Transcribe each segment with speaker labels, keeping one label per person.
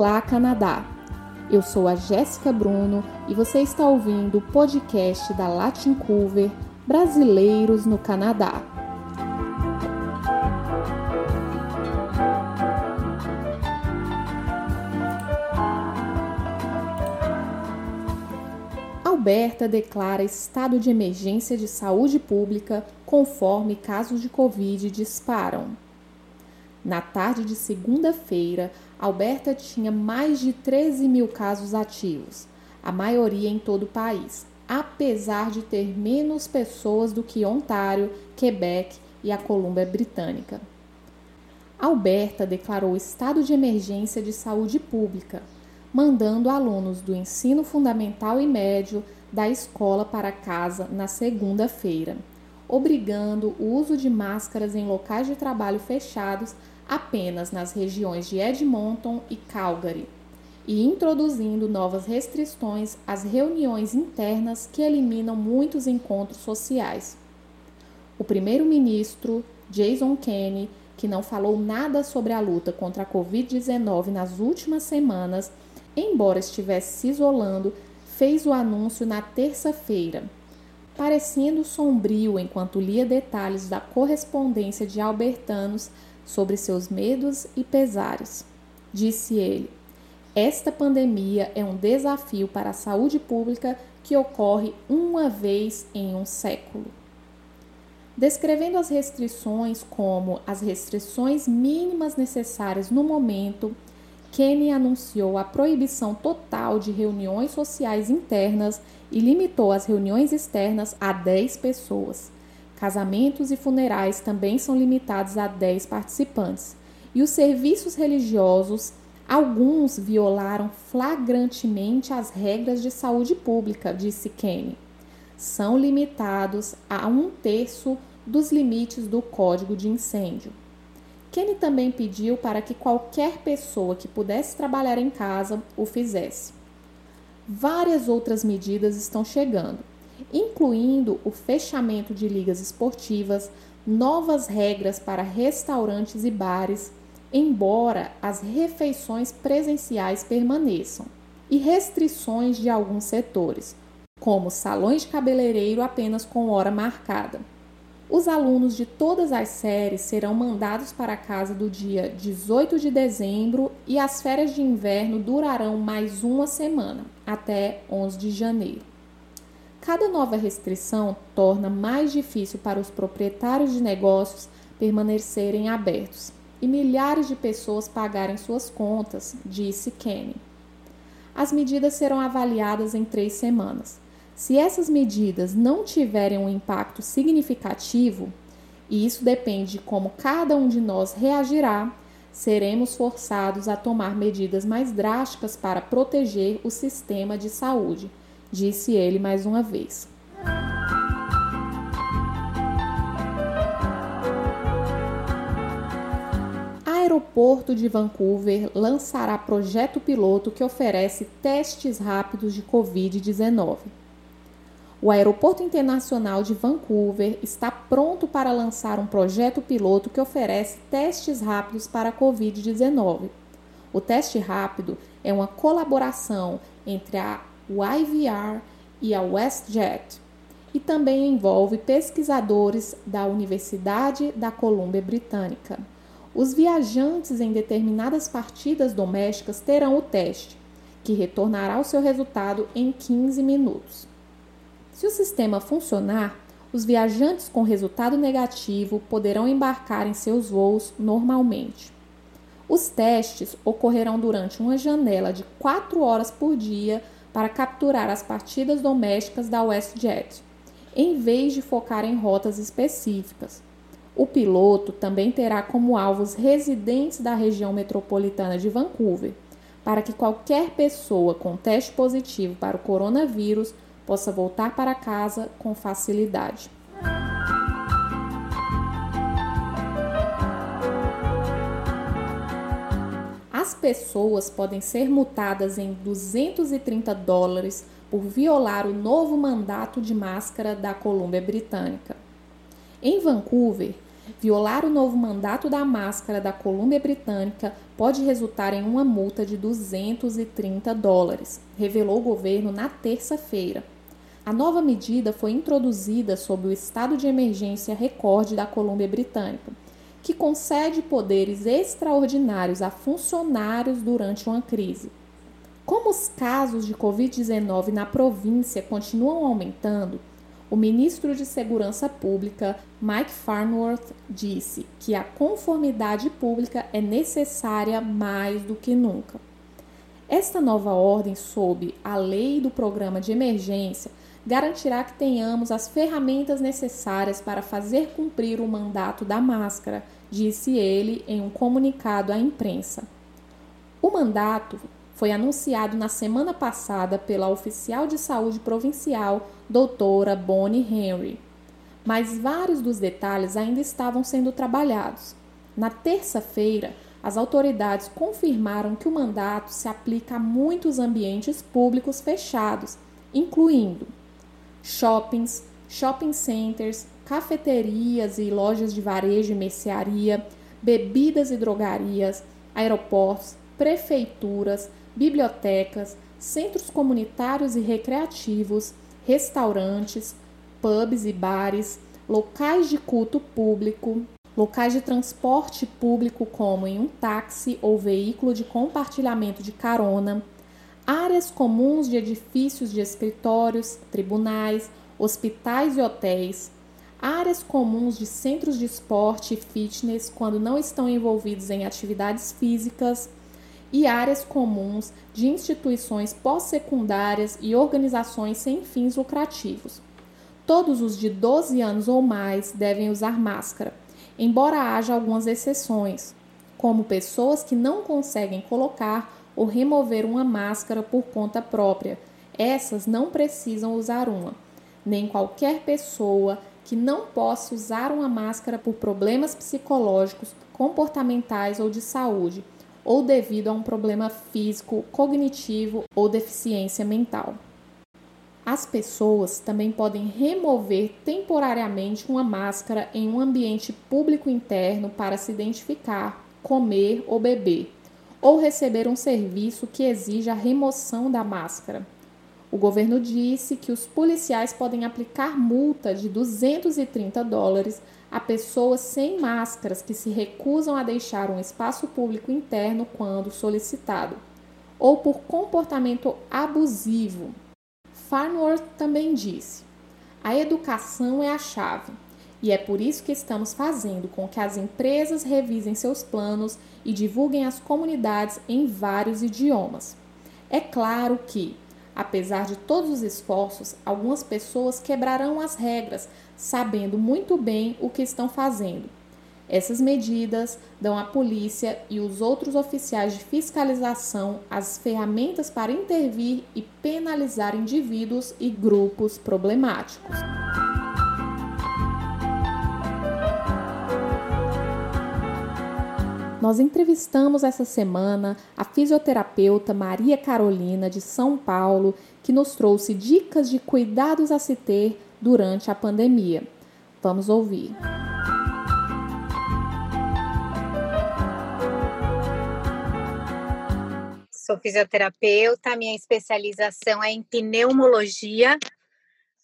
Speaker 1: Olá, Canadá! Eu sou a Jéssica Bruno e você está ouvindo o podcast da Latin Cover Brasileiros no Canadá. Alberta declara estado de emergência de saúde pública conforme casos de Covid disparam. Na tarde de segunda-feira, Alberta tinha mais de 13 mil casos ativos, a maioria em todo o país, apesar de ter menos pessoas do que Ontário, Quebec e a Colômbia Britânica. Alberta declarou estado de emergência de saúde pública, mandando alunos do ensino fundamental e médio da escola para casa na segunda-feira, obrigando o uso de máscaras em locais de trabalho fechados apenas nas regiões de Edmonton e Calgary, e introduzindo novas restrições às reuniões internas que eliminam muitos encontros sociais. O primeiro-ministro Jason Kenney, que não falou nada sobre a luta contra a Covid-19 nas últimas semanas, embora estivesse se isolando, fez o anúncio na terça-feira. Parecendo sombrio enquanto lia detalhes da correspondência de albertanos sobre seus medos e pesares. Disse ele: Esta pandemia é um desafio para a saúde pública que ocorre uma vez em um século. Descrevendo as restrições como as restrições mínimas necessárias no momento, Kenny anunciou a proibição total de reuniões sociais internas e limitou as reuniões externas a 10 pessoas. Casamentos e funerais também são limitados a 10 participantes. E os serviços religiosos, alguns violaram flagrantemente as regras de saúde pública, disse Kenny. São limitados a um terço dos limites do Código de Incêndio. Kenny também pediu para que qualquer pessoa que pudesse trabalhar em casa o fizesse. Várias outras medidas estão chegando incluindo o fechamento de ligas esportivas, novas regras para restaurantes e bares, embora as refeições presenciais permaneçam, e restrições de alguns setores, como salões de cabeleireiro apenas com hora marcada. Os alunos de todas as séries serão mandados para casa do dia 18 de dezembro e as férias de inverno durarão mais uma semana, até 11 de janeiro. Cada nova restrição torna mais difícil para os proprietários de negócios permanecerem abertos e milhares de pessoas pagarem suas contas, disse Kenny. As medidas serão avaliadas em três semanas. Se essas medidas não tiverem um impacto significativo, e isso depende de como cada um de nós reagirá, seremos forçados a tomar medidas mais drásticas para proteger o sistema de saúde disse ele mais uma vez. Aeroporto de Vancouver lançará projeto piloto que oferece testes rápidos de Covid-19. O Aeroporto Internacional de Vancouver está pronto para lançar um projeto piloto que oferece testes rápidos para a Covid-19. O teste rápido é uma colaboração entre a o IVR e a WestJet, e também envolve pesquisadores da Universidade da Colômbia Britânica. Os viajantes em determinadas partidas domésticas terão o teste, que retornará o seu resultado em 15 minutos. Se o sistema funcionar, os viajantes com resultado negativo poderão embarcar em seus voos normalmente. Os testes ocorrerão durante uma janela de 4 horas por dia para capturar as partidas domésticas da WestJet, em vez de focar em rotas específicas. O piloto também terá como alvos residentes da região metropolitana de Vancouver, para que qualquer pessoa com teste positivo para o coronavírus possa voltar para casa com facilidade. as pessoas podem ser multadas em 230 dólares por violar o novo mandato de máscara da Colômbia Britânica. Em Vancouver, Violar o novo mandato da máscara da Colômbia Britânica pode resultar em uma multa de 230 dólares, revelou o governo na terça-feira. A nova medida foi introduzida sob o estado de emergência recorde da Colômbia Britânica, que concede poderes extraordinários a funcionários durante uma crise. Como os casos de Covid-19 na província continuam aumentando, o ministro de Segurança Pública, Mike Farnworth, disse que a conformidade pública é necessária mais do que nunca. Esta nova ordem, sob a lei do programa de emergência, garantirá que tenhamos as ferramentas necessárias para fazer cumprir o mandato da máscara, disse ele em um comunicado à imprensa. O mandato foi anunciado na semana passada pela oficial de saúde provincial, doutora Bonnie Henry. Mas vários dos detalhes ainda estavam sendo trabalhados. Na terça-feira, as autoridades confirmaram que o mandato se aplica a muitos ambientes públicos fechados, incluindo shoppings, shopping centers, cafeterias e lojas de varejo e mercearia, bebidas e drogarias, aeroportos, prefeituras, bibliotecas, centros comunitários e recreativos, restaurantes, pubs e bares, locais de culto público, locais de transporte público, como em um táxi ou veículo de compartilhamento de carona, áreas comuns de edifícios de escritórios, tribunais, hospitais e hotéis, áreas comuns de centros de esporte e fitness quando não estão envolvidos em atividades físicas, e áreas comuns de instituições pós-secundárias e organizações sem fins lucrativos. Todos os de 12 anos ou mais devem usar máscara, embora haja algumas exceções, como pessoas que não conseguem colocar ou remover uma máscara por conta própria. Essas não precisam usar uma. Nem qualquer pessoa que não possa usar uma máscara por problemas psicológicos, comportamentais ou de saúde ou devido a um problema físico, cognitivo ou deficiência mental. As pessoas também podem remover temporariamente uma máscara em um ambiente público interno para se identificar, comer ou beber, ou receber um serviço que exija a remoção da máscara. O governo disse que os policiais podem aplicar multa de 230 dólares a pessoas sem máscaras que se recusam a deixar um espaço público interno quando solicitado, ou por comportamento abusivo. Farnworth também disse: a educação é a chave, e é por isso que estamos fazendo com que as empresas revisem seus planos e divulguem as comunidades em vários idiomas. É claro que, Apesar de todos os esforços, algumas pessoas quebrarão as regras, sabendo muito bem o que estão fazendo. Essas medidas dão à polícia e os outros oficiais de fiscalização as ferramentas para intervir e penalizar indivíduos e grupos problemáticos. Nós entrevistamos essa semana a fisioterapeuta Maria Carolina de São Paulo, que nos trouxe dicas de cuidados a se ter durante a pandemia. Vamos ouvir.
Speaker 2: Sou fisioterapeuta, minha especialização é em pneumologia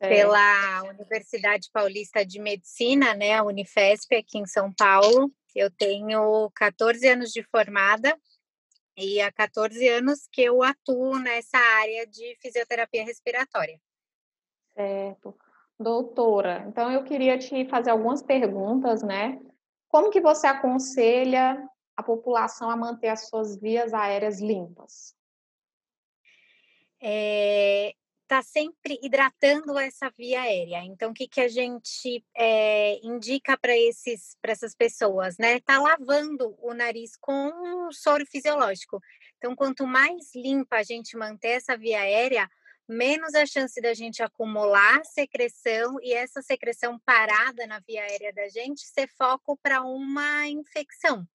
Speaker 2: é. pela Universidade Paulista de Medicina, né, a Unifesp aqui em São Paulo. Eu tenho 14 anos de formada e há 14 anos que eu atuo nessa área de fisioterapia respiratória.
Speaker 1: Certo. Doutora, então eu queria te fazer algumas perguntas, né? Como que você aconselha a população a manter as suas vias aéreas limpas?
Speaker 2: É, está sempre hidratando essa via aérea. Então, o que, que a gente é, indica para essas pessoas, né? Tá lavando o nariz com um soro fisiológico. Então, quanto mais limpa a gente manter essa via aérea, menos a chance da gente acumular secreção e essa secreção parada na via aérea da gente ser foco para uma infecção.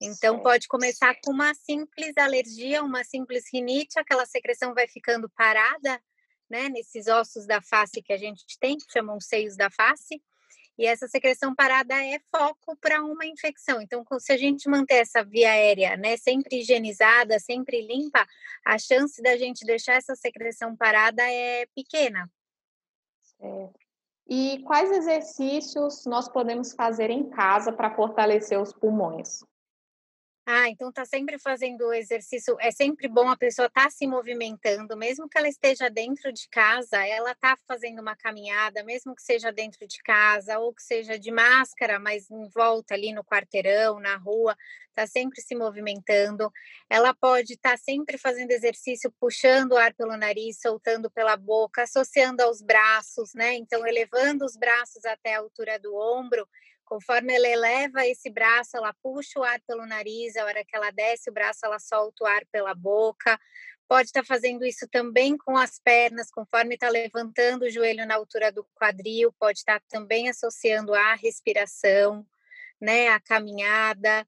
Speaker 2: Então, pode começar com uma simples alergia, uma simples rinite, aquela secreção vai ficando parada, né, nesses ossos da face que a gente tem, que chamam seios da face, E essa secreção parada é foco para uma infecção. Então, se a gente manter essa via aérea, né, sempre higienizada, sempre limpa, a chance da gente deixar essa secreção parada é pequena.
Speaker 1: Certo. E quais exercícios nós podemos fazer em casa para fortalecer os pulmões?
Speaker 2: Ah, então tá sempre fazendo exercício. É sempre bom a pessoa estar tá se movimentando, mesmo que ela esteja dentro de casa, ela tá fazendo uma caminhada, mesmo que seja dentro de casa ou que seja de máscara, mas em volta ali no quarteirão, na rua, tá sempre se movimentando. Ela pode estar tá sempre fazendo exercício, puxando o ar pelo nariz, soltando pela boca, associando aos braços, né? Então elevando os braços até a altura do ombro Conforme ela eleva esse braço, ela puxa o ar pelo nariz, a hora que ela desce o braço, ela solta o ar pela boca. Pode estar tá fazendo isso também com as pernas, conforme está levantando o joelho na altura do quadril, pode estar tá também associando a respiração, né, a caminhada.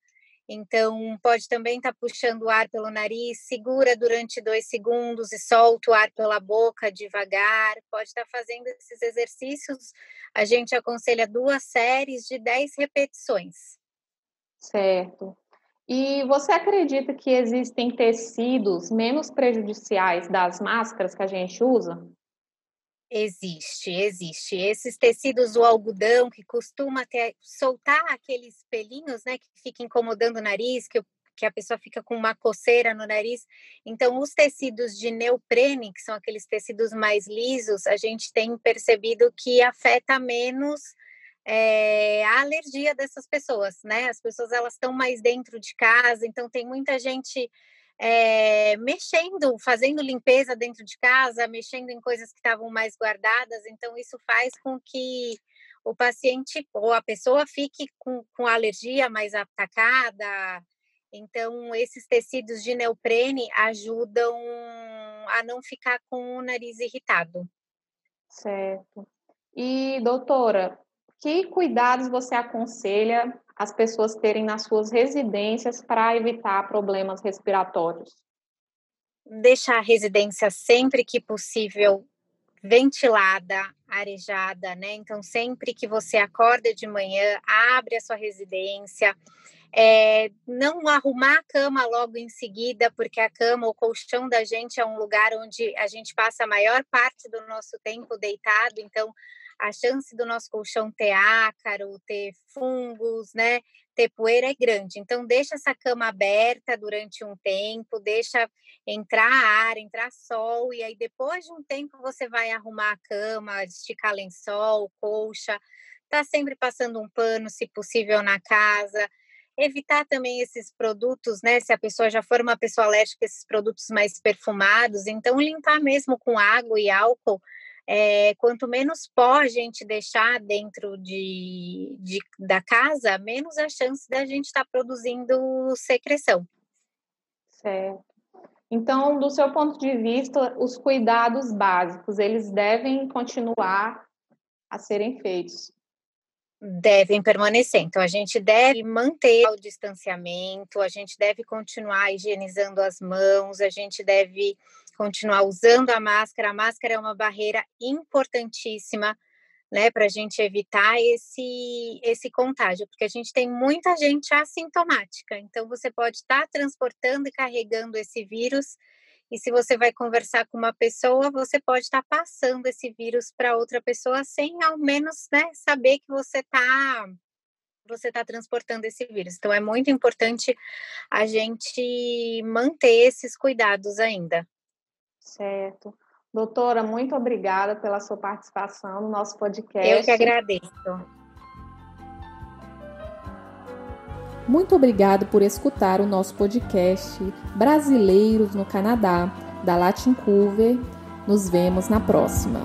Speaker 2: Então, pode também estar tá puxando o ar pelo nariz, segura durante dois segundos e solta o ar pela boca devagar. Pode estar fazendo esses exercícios. A gente aconselha duas séries de 10 repetições.
Speaker 1: Certo. E você acredita que existem tecidos menos prejudiciais das máscaras que a gente usa?
Speaker 2: Existe, existe. Esses tecidos do algodão que costuma ter, soltar aqueles pelinhos, né, que fica incomodando o nariz, que, que a pessoa fica com uma coceira no nariz. Então, os tecidos de neoprene, que são aqueles tecidos mais lisos, a gente tem percebido que afeta menos é, a alergia dessas pessoas, né? As pessoas elas estão mais dentro de casa, então tem muita gente é, mexendo, fazendo limpeza dentro de casa, mexendo em coisas que estavam mais guardadas. Então, isso faz com que o paciente ou a pessoa fique com, com alergia mais atacada. Então, esses tecidos de neoprene ajudam a não ficar com o nariz irritado.
Speaker 1: Certo. E, doutora, que cuidados você aconselha as pessoas terem nas suas residências para evitar problemas respiratórios?
Speaker 2: Deixar a residência sempre que possível ventilada, arejada, né? Então, sempre que você acorda de manhã, abre a sua residência. É, não arrumar a cama logo em seguida, porque a cama, o colchão da gente é um lugar onde a gente passa a maior parte do nosso tempo deitado, então a chance do nosso colchão ter ácaro, ter fungos, né, ter poeira é grande. Então deixa essa cama aberta durante um tempo, deixa entrar ar, entrar sol e aí depois de um tempo você vai arrumar a cama, esticar lençol, colcha, tá sempre passando um pano, se possível, na casa evitar também esses produtos, né? Se a pessoa já for uma pessoa alérgica, esses produtos mais perfumados, então limpar mesmo com água e álcool é, quanto menos pó a gente deixar dentro de, de, da casa, menos a chance da gente estar tá produzindo secreção.
Speaker 1: Certo. Então, do seu ponto de vista, os cuidados básicos, eles devem continuar a serem feitos
Speaker 2: devem permanecer. Então, a gente deve manter o distanciamento, a gente deve continuar higienizando as mãos, a gente deve continuar usando a máscara. A máscara é uma barreira importantíssima, né, para a gente evitar esse, esse contágio, porque a gente tem muita gente assintomática. Então, você pode estar tá transportando e carregando esse vírus e se você vai conversar com uma pessoa, você pode estar tá passando esse vírus para outra pessoa sem ao menos né, saber que você está você está transportando esse vírus. Então é muito importante a gente manter esses cuidados ainda.
Speaker 1: Certo. Doutora, muito obrigada pela sua participação no nosso podcast.
Speaker 2: Eu que agradeço.
Speaker 1: Muito obrigado por escutar o nosso podcast Brasileiros no Canadá, da Latin Cover. Nos vemos na próxima.